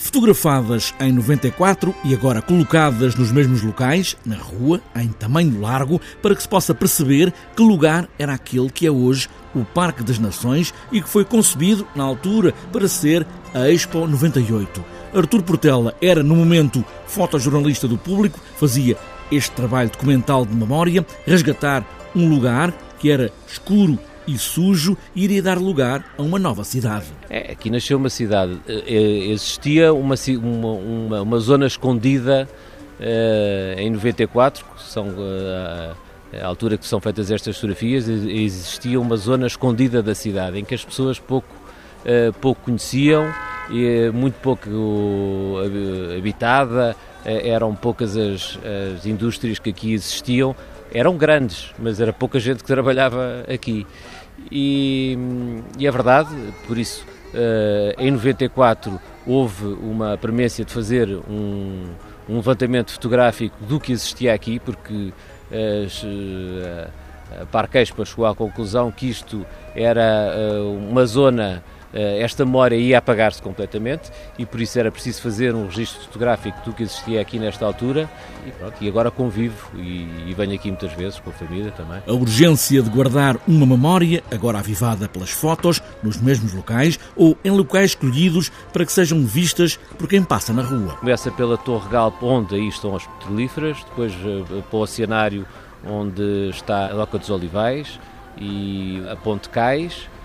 Fotografadas em 94 e agora colocadas nos mesmos locais, na rua, em tamanho largo, para que se possa perceber que lugar era aquele que é hoje o Parque das Nações e que foi concebido, na altura, para ser a Expo 98. Artur Portela era, no momento, fotojornalista do público, fazia este trabalho documental de memória, resgatar um lugar que era escuro e sujo iria dar lugar a uma nova cidade. É, aqui nasceu uma cidade. Eh, eh, existia uma, uma, uma, zona escondida uh, em 94, que são uh, a altura que são feitas estas fotografias, existia uma zona escondida da cidade em que as pessoas pouco, uh, pouco conheciam e muito pouco habitada, eram poucas as, as indústrias que aqui existiam eram grandes, mas era pouca gente que trabalhava aqui. E, e é verdade, por isso, uh, em 94 houve uma premência de fazer um, um levantamento fotográfico do que existia aqui, porque uh, a Parquespa chegou à conclusão que isto era uh, uma zona eh, esta memória ia apagar-se completamente e por isso era preciso fazer um registro fotográfico do que existia aqui nesta altura e, pronto, e agora convivo e, e, venho aqui muitas vezes com a família também. A urgência de guardar uma memória, agora avivada pelas fotos, nos mesmos locais ou em locais escolhidos para que sejam vistas por quem passa na rua. Começa pela Torre Galp, onde aí estão as petrolíferas, depois eh, para o Oceanário, onde está a Loca dos Olivais e a Ponte Cais, eh,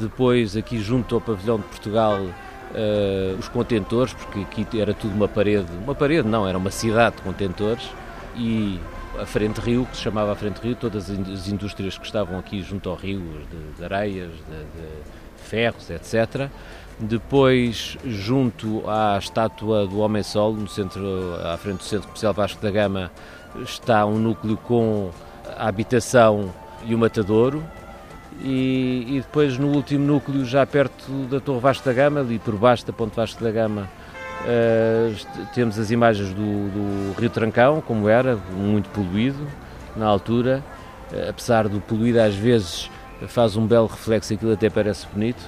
depois, aqui junto ao pavilhão de Portugal, uh, os contentores, porque aqui era tudo uma parede, uma parede não, era uma cidade de contentores, e a Frente Rio, que se chamava a Frente Rio, todas as indústrias que estavam aqui junto ao rio, de, de areias, de, de ferros, etc. Depois, junto à estátua do Homem-Sol, no centro, à frente do Centro Comercial Vasco da Gama, está um núcleo com a habitação e o matadouro, e, e, depois no último núcleo, já perto da Torre Vasco da Gama, ali por baixo da Ponte Vasco da Gama, uh, temos as imagens do, do, Rio Trancão, como era, muito poluído na altura, uh, apesar do poluído às vezes faz um belo reflexo, aquilo até parece bonito,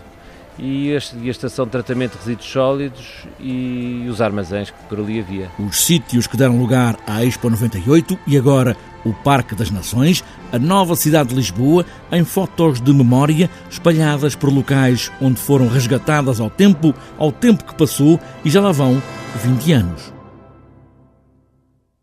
e a estação de tratamento de resíduos sólidos e os armazéns que por ali havia. Os sítios que deram lugar à Expo 98 e agora o Parque das Nações, a nova cidade de Lisboa, em fotos de memória espalhadas por locais onde foram resgatadas ao tempo, ao tempo que passou e já lá vão 20 anos.